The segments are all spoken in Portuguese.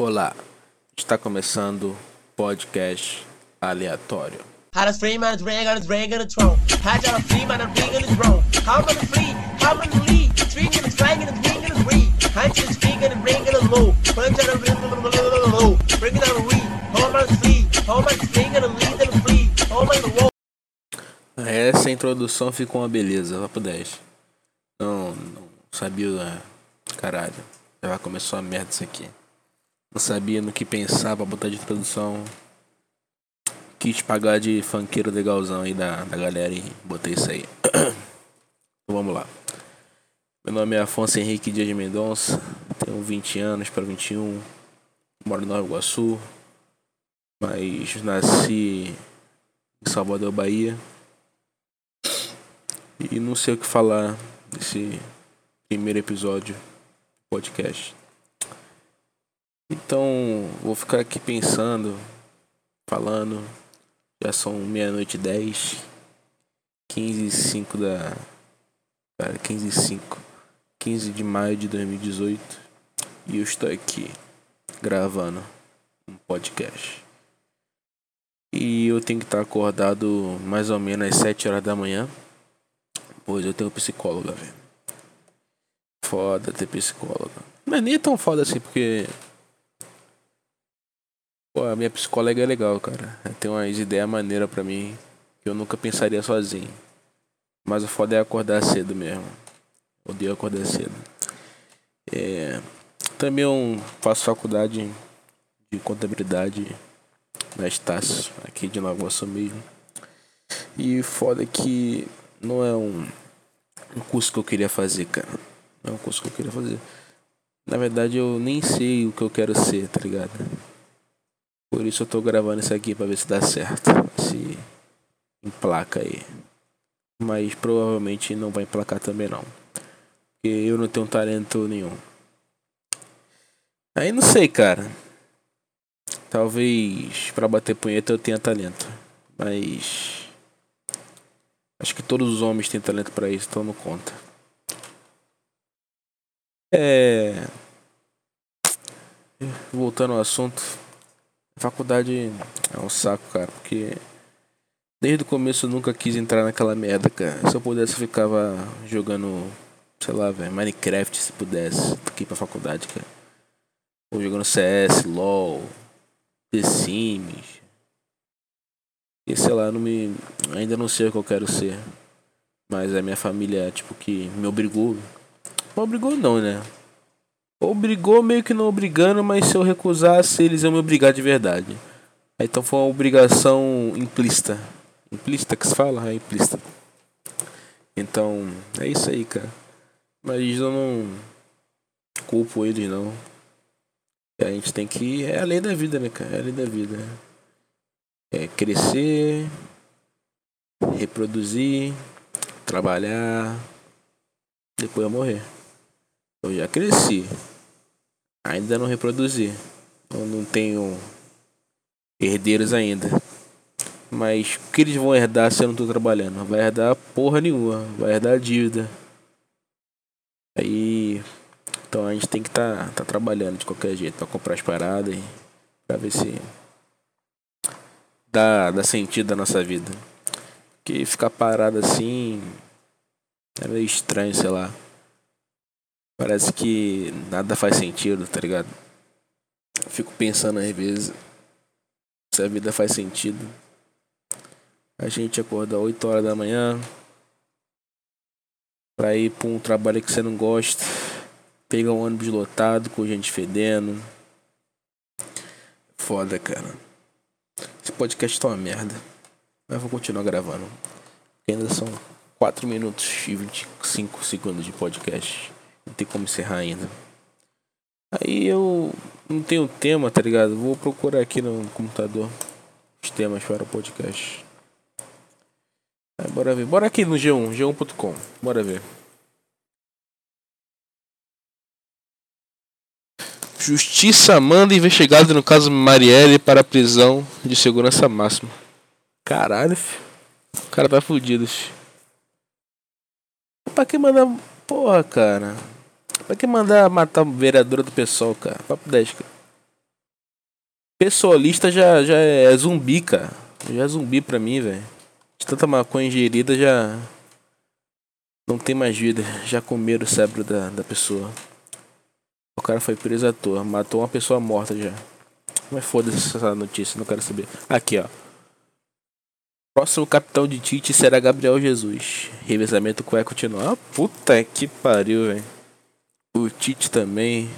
Olá, está começando podcast aleatório. How to free man, ring on his ring on the throne. How to free man, ring on his throne. How to free, how to lead. String and swang and ring and read. How to string and ring and low. Punch and ring low. Bring it on read. Hold on free. Hold on string and lead and free. Hold on low. Essa introdução ficou uma beleza, vai pro 10. Não, não sabia, né? caralho. Já começou a merda isso aqui. Não sabia no que pensar pra botar de introdução. Quis pagar de funkeiro legalzão aí da, da galera e botei isso aí. então vamos lá. Meu nome é Afonso Henrique Dias de Mendonça. Tenho 20 anos para 21. Moro no Nova Iguaçu. Mas nasci em Salvador, Bahia. E não sei o que falar desse primeiro episódio do podcast. Então, vou ficar aqui pensando, falando. Já são meia-noite e dez. 15 e 5 da. Cara, 15 e 5. 15 de maio de 2018. E eu estou aqui gravando um podcast. E eu tenho que estar acordado mais ou menos às 7 horas da manhã. Pois eu tenho psicóloga, velho. Foda ter psicóloga. Mas nem é tão foda assim, porque. Pô, a minha psicóloga é legal, cara. Tem umas ideias maneiras pra mim que eu nunca pensaria sozinho. Mas o foda é acordar cedo mesmo. Odeio acordar cedo. É... Também eu faço faculdade de contabilidade na Estácio, aqui de Nova Iguaçu mesmo. E foda que não é um, um curso que eu queria fazer, cara. Não é um curso que eu queria fazer. Na verdade, eu nem sei o que eu quero ser, tá ligado? Por isso eu tô gravando isso aqui pra ver se dá certo. Se emplaca aí. Mas provavelmente não vai emplacar também não. Porque eu não tenho talento nenhum. Aí não sei, cara. Talvez para bater punheta eu tenha talento. Mas. Acho que todos os homens têm talento para isso, então não conta. É. Voltando ao assunto. Faculdade é um saco, cara, porque. Desde o começo eu nunca quis entrar naquela merda, cara. Se eu pudesse, eu ficava jogando, sei lá, velho, Minecraft se pudesse, aqui pra faculdade, cara. Ou jogando CS, LOL, The Sims. E sei lá, não me. Ainda não sei o que eu quero ser. Mas a minha família, tipo, que me obrigou. Não obrigou não, né? Obrigou meio que não obrigando, mas se eu recusasse, eles iam me obrigar de verdade. Então foi uma obrigação implícita. Implícita que se fala? É implícita. Então, é isso aí, cara. Mas eu não culpo eles não. A gente tem que. É a lei da vida, né, cara? É a lei da vida. É crescer, reproduzir, trabalhar, depois morrer. Eu já cresci. Ainda não reproduzi. Eu não tenho herdeiros ainda. Mas o que eles vão herdar se eu não tô trabalhando? Vai herdar porra nenhuma. Vai herdar dívida. Aí. Então a gente tem que estar tá, tá trabalhando de qualquer jeito para comprar as paradas e pra ver se dá, dá sentido à nossa vida. Porque ficar parado assim é meio estranho, sei lá. Parece que nada faz sentido, tá ligado? Fico pensando às vezes se a vida faz sentido. A gente acorda 8 horas da manhã pra ir pra um trabalho que você não gosta, pegar um ônibus lotado com gente fedendo. Foda, cara. Esse podcast tá uma merda. Mas vou continuar gravando. Ainda são 4 minutos e 25 segundos de podcast. Tem como encerrar ainda. Aí eu não tenho tema, tá ligado? Vou procurar aqui no computador os temas para o podcast. Aí, bora ver. Bora aqui no G1, g1.com. Bora ver. Justiça manda investigado no caso Marielle para prisão de segurança máxima. Caralho, filho. O cara tá fudido, filho. Pra que mandar. Porra, cara. Pra que mandar matar o vereador do pessoal, cara? Papo 10, cara. Pessoalista já, já é zumbi, cara. Já é zumbi pra mim, velho. De tanta maconha ingerida já. Não tem mais vida. Já comeram o cérebro da, da pessoa. O cara foi preso à toa. Matou uma pessoa morta já. Mas foda-se essa notícia, não quero saber. Aqui, ó. Próximo capitão de Tite será Gabriel Jesus. Revezamento que vai continuar. Ah, puta que pariu, velho. O Tite também.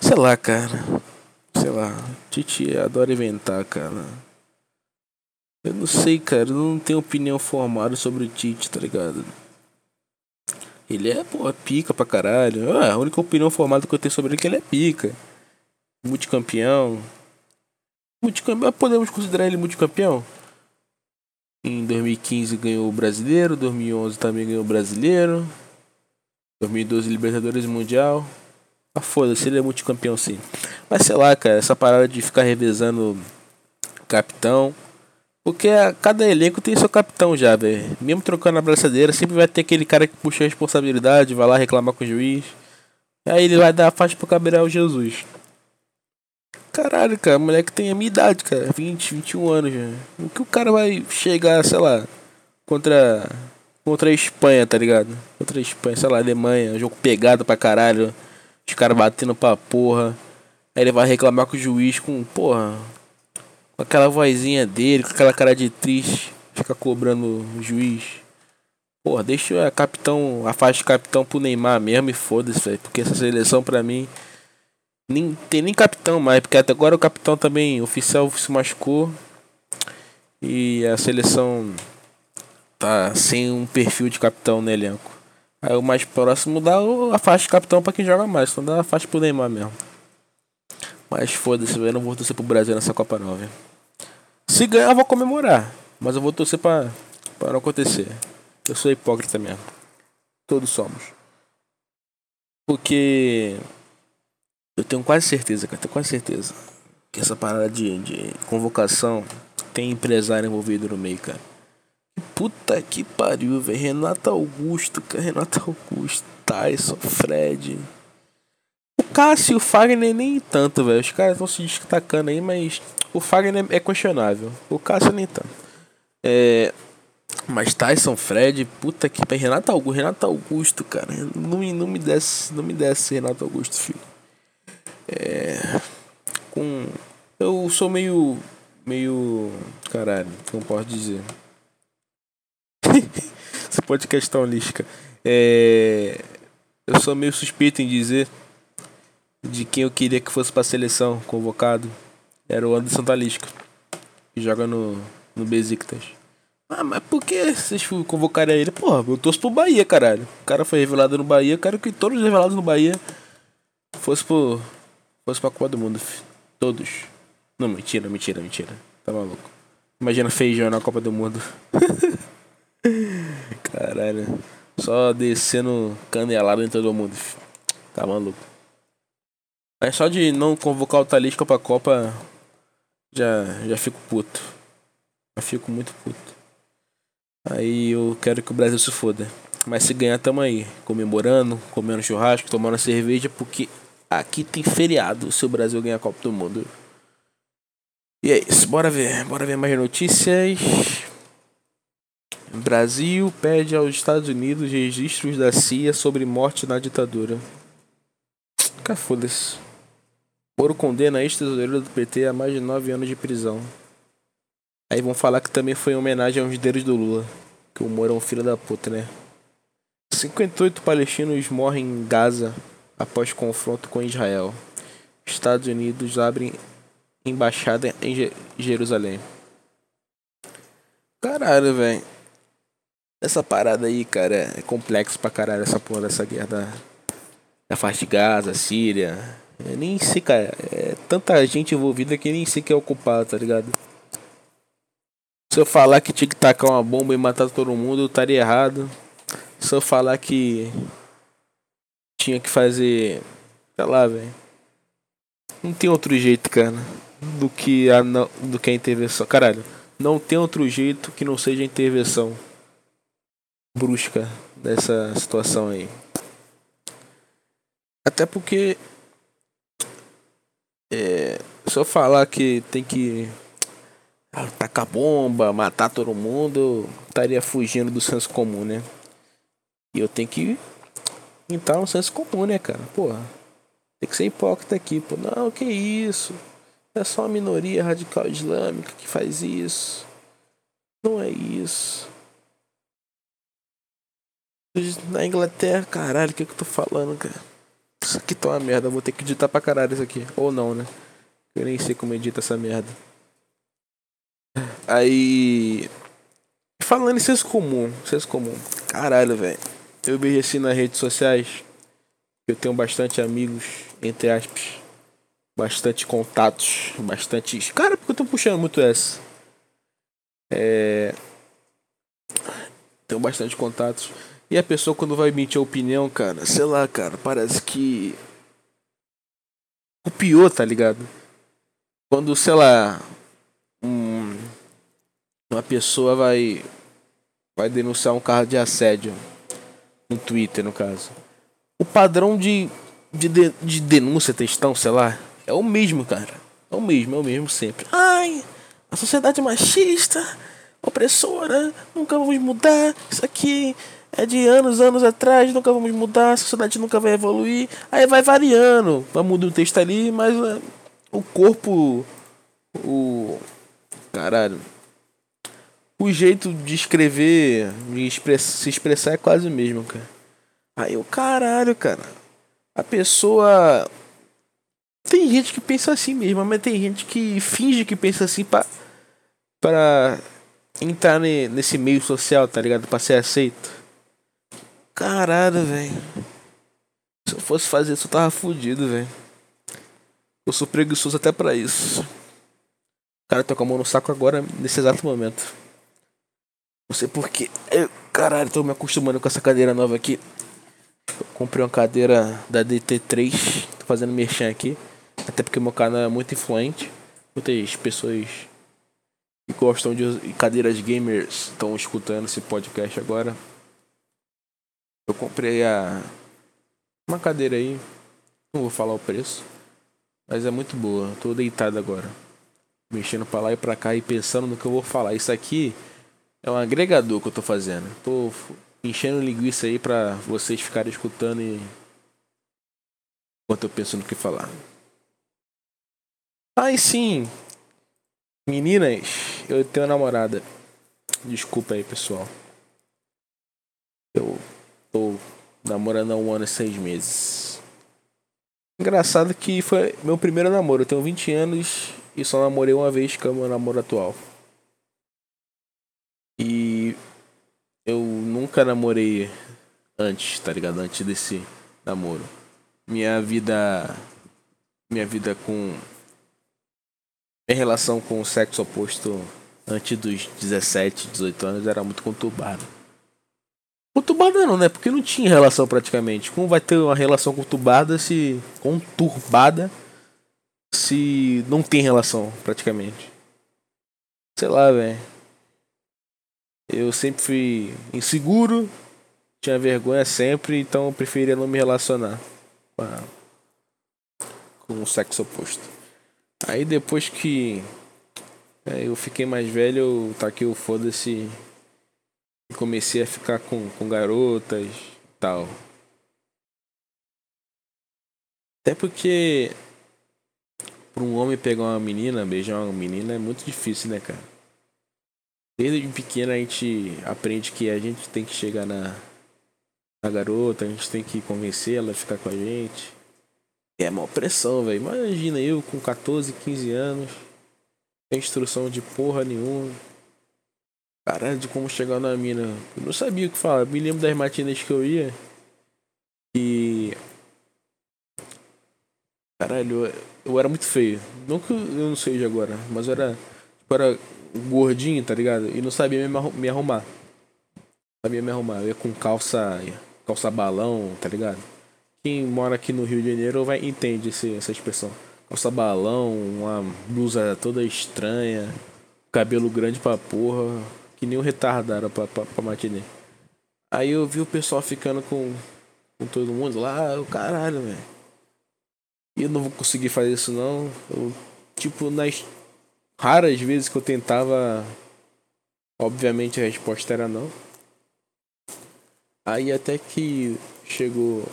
Sei lá, cara. Sei lá. Tite adora inventar, cara. Eu não sei, cara. Eu não tenho opinião formada sobre o Tite, tá ligado? Ele é, pô, pica pra caralho. Ah, a única opinião formada que eu tenho sobre ele é que ele é pica. Multicampeão. Multicampeão. Podemos considerar ele multicampeão? Em 2015 ganhou o Brasileiro, 2011 também ganhou o Brasileiro. 2012 Libertadores Mundial. Ah, foda-se, ele é multicampeão sim. Mas sei lá, cara, essa parada de ficar revezando capitão. Porque a, cada elenco tem seu capitão já, velho. Mesmo trocando a braçadeira, sempre vai ter aquele cara que puxa a responsabilidade, vai lá reclamar com o juiz. Aí ele vai dar a faixa pro Gabriel Jesus. Caralho, cara, moleque tem a minha idade, cara. 20, 21 anos já. O que o cara vai chegar, sei lá, contra. Contra a Espanha, tá ligado? Contra a Espanha, sei lá, Alemanha, jogo pegado pra caralho. Os caras batendo pra porra. Aí ele vai reclamar com o juiz com, porra, com aquela vozinha dele, com aquela cara de triste, fica cobrando o juiz. Porra, deixa a capitão, a faixa de capitão pro Neymar mesmo e foda-se, velho. Porque essa seleção pra mim. Nem, tem nem capitão mais, porque até agora o capitão também oficial se machucou. E a seleção tá sem um perfil de capitão no elenco. Aí o mais próximo dá a faixa de capitão pra quem joga mais, então dá a faixa pro Neymar mesmo. Mas foda-se, eu não vou torcer pro Brasil nessa Copa não. Se ganhar, eu vou comemorar. Mas eu vou torcer pra, pra não acontecer. Eu sou hipócrita mesmo. Todos somos. Porque. Eu tenho quase certeza, cara. Tenho quase certeza. Que essa parada de, de convocação tem empresário envolvido no meio, cara. Puta que pariu, velho. Renato Augusto, cara. Renato Augusto, Tyson, Fred. O Cássio e o Fagner nem tanto, velho. Os caras estão se destacando aí, mas o Fagner é questionável. O Cássio nem tanto. É. Mas Tyson, Fred, puta que pariu. Renato Augusto, Renato Augusto, cara. Não, me, não me desce, não me desce Renato Augusto, filho. É. Com. Eu sou meio. Meio. Caralho, como posso dizer? Esse podcast lixo, É. Eu sou meio suspeito em dizer de quem eu queria que fosse pra seleção convocado. Era o Anderson Talisca, que joga no, no Besiktas. Ah, mas por que vocês convocaram ele? Porra, eu torço pro Bahia, caralho. O cara foi revelado no Bahia, eu quero que todos os revelados no Bahia fosse pro. fosse pra Copa do Mundo. Todos. Não, mentira, mentira, mentira. Tá maluco. Imagina feijão na Copa do Mundo. Caralho. Só descendo canelada em todo mundo. Tá maluco. Mas só de não convocar o Talisca pra Copa já, já fico puto. Já fico muito puto. Aí eu quero que o Brasil se foda. Mas se ganhar, tamo aí. Comemorando, comendo churrasco, tomando cerveja, porque aqui tem feriado se o Brasil ganhar a Copa do Mundo. E é isso, bora ver. Bora ver mais notícias. Brasil pede aos Estados Unidos registros da CIA sobre morte na ditadura. Cara, foda-se. Moro condena ex-tesoureiro do PT a mais de nove anos de prisão. Aí vão falar que também foi em homenagem aos dedos do Lula. Que o Moro é um filho da puta, né? 58 palestinos morrem em Gaza após confronto com Israel. Estados Unidos abrem embaixada em Jerusalém. Caralho, velho. Essa parada aí, cara, é complexo pra caralho essa porra dessa guerra da, da faixa de Gaza, Síria, eu nem sei, cara. É tanta gente envolvida que nem sei quem é o culpado, tá ligado? Se eu falar que tinha que tacar uma bomba e matar todo mundo, eu estaria errado. Se eu falar que tinha que fazer. Sei lá, velho. Não tem outro jeito, cara. Do que a, do que a intervenção. Caralho. Não tem outro jeito que não seja intervenção brusca dessa situação aí. Até porque é, eu falar que tem que tacar bomba, matar todo mundo, estaria fugindo do senso comum, né? E eu tenho que entrar no senso comum, né, cara? Porra, tem que ser hipócrita aqui, pô. Não, que isso? É só uma minoria radical islâmica que faz isso. Não é isso. Na Inglaterra, caralho, o que, que eu tô falando, cara? Isso aqui tá uma merda, vou ter que editar pra caralho isso aqui. Ou não, né? Eu nem sei como edita essa merda. Aí. Falando em senso comum, senso comum. Caralho, velho. Eu vejo assim nas redes sociais. Eu tenho bastante amigos, entre aspas. Bastante contatos. Bastante. Cara, porque eu tô puxando muito essa. É. Tenho bastante contatos. E a pessoa quando vai emitir a opinião, cara, sei lá, cara, parece que. O pior, tá ligado? Quando, sei lá. Um, uma pessoa vai. Vai denunciar um carro de assédio. No Twitter, no caso. O padrão de, de, de denúncia, textão, sei lá, é o mesmo, cara. É o mesmo, é o mesmo sempre. Ai, a sociedade machista, opressora, nunca vamos mudar. Isso aqui é de anos, anos atrás, nunca vamos mudar, a sociedade nunca vai evoluir. Aí vai variando, vai mudar o texto ali, mas uh, o corpo, o. Caralho. O jeito de escrever, de express, se expressar é quase o mesmo, cara. Aí o caralho, cara. A pessoa. Tem gente que pensa assim mesmo, mas tem gente que finge que pensa assim pra. pra entrar nesse meio social, tá ligado? Pra ser aceito. Caralho, velho. Se eu fosse fazer isso, eu tava fudido, velho. Eu sou preguiçoso até pra isso. O cara tá com a mão no saco agora, nesse exato momento. Não sei porquê. Eu, caralho, tô me acostumando com essa cadeira nova aqui. Eu comprei uma cadeira da DT3. Tô fazendo merchan aqui. Até porque meu canal é muito influente. Muitas pessoas que gostam de cadeiras gamers estão escutando esse podcast agora. Eu comprei a uma cadeira aí, não vou falar o preço, mas é muito boa. Tô deitado agora, mexendo para lá e para cá e pensando no que eu vou falar. Isso aqui é um agregador que eu tô fazendo. Tô enchendo linguiça aí para vocês ficarem escutando e enquanto eu penso no que falar. Ah, e sim. Meninas, eu tenho uma namorada. Desculpa aí, pessoal. Eu Tô namorando há um ano e seis meses. Engraçado que foi meu primeiro namoro. Eu tenho 20 anos e só namorei uma vez com o meu namoro atual. E eu nunca namorei antes, tá ligado? Antes desse namoro. Minha vida. Minha vida com. Minha relação com o sexo oposto antes dos 17, 18 anos era muito conturbada. Conturbada não, né? Porque não tinha relação praticamente. Como vai ter uma relação conturbada se. conturbada se não tem relação praticamente? Sei lá, velho. Eu sempre fui inseguro, tinha vergonha sempre, então eu preferia não me relacionar com, a... com o sexo oposto. Aí depois que é, eu fiquei mais velho, eu taquei o foda-se comecei a ficar com, com garotas tal. Até porque para um homem pegar uma menina, beijar uma menina é muito difícil, né, cara? Desde pequena a gente aprende que a gente tem que chegar na, na garota, a gente tem que convencer ela a ficar com a gente. É uma pressão, velho. Imagina eu com 14, 15 anos, sem instrução de porra nenhuma Caralho, de como chegar na mina. Eu não sabia o que falar. Me lembro das matinas que eu ia. E. Caralho, eu, eu era muito feio. Não que eu não seja agora, mas eu era. Tipo, era gordinho, tá ligado? E não sabia me arrumar. Sabia me arrumar. Eu ia com calça. calça balão, tá ligado? Quem mora aqui no Rio de Janeiro vai entende esse, essa expressão. Calça balão, uma blusa toda estranha, cabelo grande pra porra que nem um retardado pra, pra, pra matinê. Aí eu vi o pessoal ficando com, com todo mundo lá, o caralho, velho. E eu não vou conseguir fazer isso não. Eu tipo, nas raras vezes que eu tentava, obviamente a resposta era não. Aí até que chegou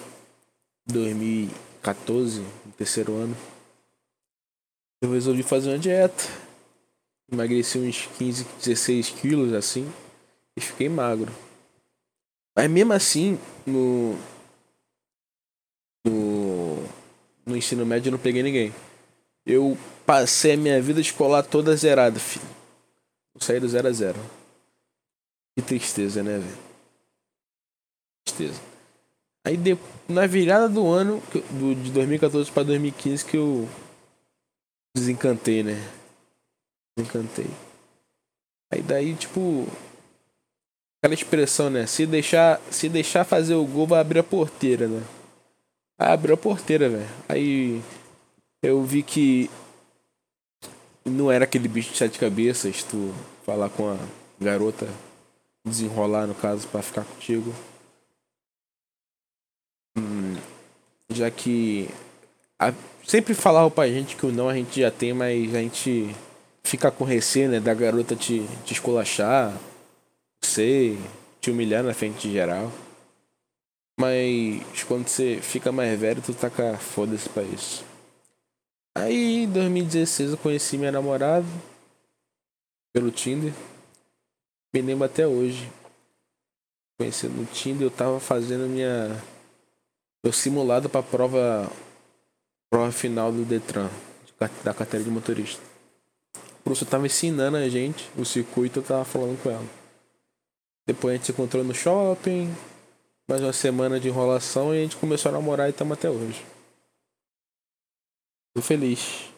2014, no terceiro ano, eu resolvi fazer uma dieta. Emagreci uns 15, 16 quilos assim e fiquei magro. Mas mesmo assim, no, no, no ensino médio eu não peguei ninguém. Eu passei a minha vida escolar toda zerada, filho. Eu saí do zero a zero. Que tristeza, né, velho? Tristeza. Aí de, na virada do ano, do, de 2014 para 2015, que eu desencantei, né? Desencantei. Aí daí, tipo, aquela expressão, né? Se deixar, se deixar fazer o gol, vai abrir a porteira, né? Abriu a porteira, velho. Aí eu vi que não era aquele bicho de sete cabeças, tu falar com a garota, desenrolar no caso para ficar contigo. Hum, já que a, sempre falava pra gente que o não a gente já tem, mas a gente fica com receio, né, da garota te, te esculachar, sei, te humilhar na frente de geral. Mas quando você fica mais velho, tu taca foda-se pra isso. Aí em 2016 eu conheci minha namorada pelo Tinder. Me lembro até hoje. Conheci no Tinder, eu tava fazendo minha. Meu simulado pra prova. Prova final do Detran, da carteira de motorista. Professor tava ensinando a gente o circuito, eu tava falando com ela. Depois a gente se encontrou no shopping, mais uma semana de enrolação e a gente começou a namorar e estamos até hoje. Tô feliz.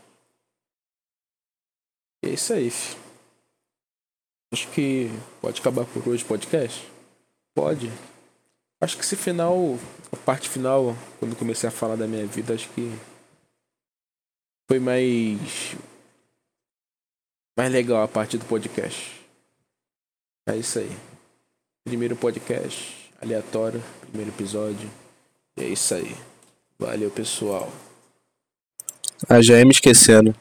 E é isso aí, filho. Acho que pode acabar por hoje o podcast? Pode. Acho que esse final, a parte final, quando comecei a falar da minha vida, acho que foi mais mais legal a parte do podcast. É isso aí. Primeiro podcast aleatório, primeiro episódio. E é isso aí. Valeu, pessoal. Ah, já ia me esquecendo.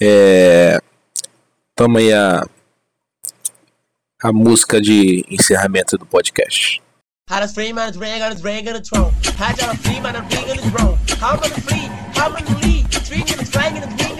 É. Toma aí a. A música de encerramento do podcast. How to free man, ring on his ring on the throne. How to free man, on throne. How man free, how and and ring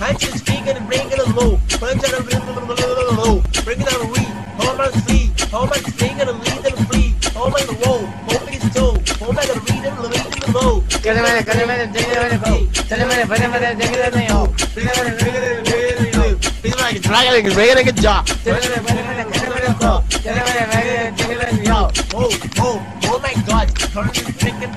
and ring. Hands and string and ring and low. Punch and ring and low. Bring it on ring. How man free, how man string and lead and free. How man roll. Hoping it's toe. How man read and read and low. Get him in it, get him in it, dig it in it, go. Tell him in it, put him in it, dig it in it, yo. Dig it in it, dig it in it, dig it in it, yo. He's like a dragon, he's ready to get job. Tell him in it, put him in it, get him in it, go. Tell him in it, dig it in it, dig it in it, yo. Oh, oh, oh my god. Turn this freaking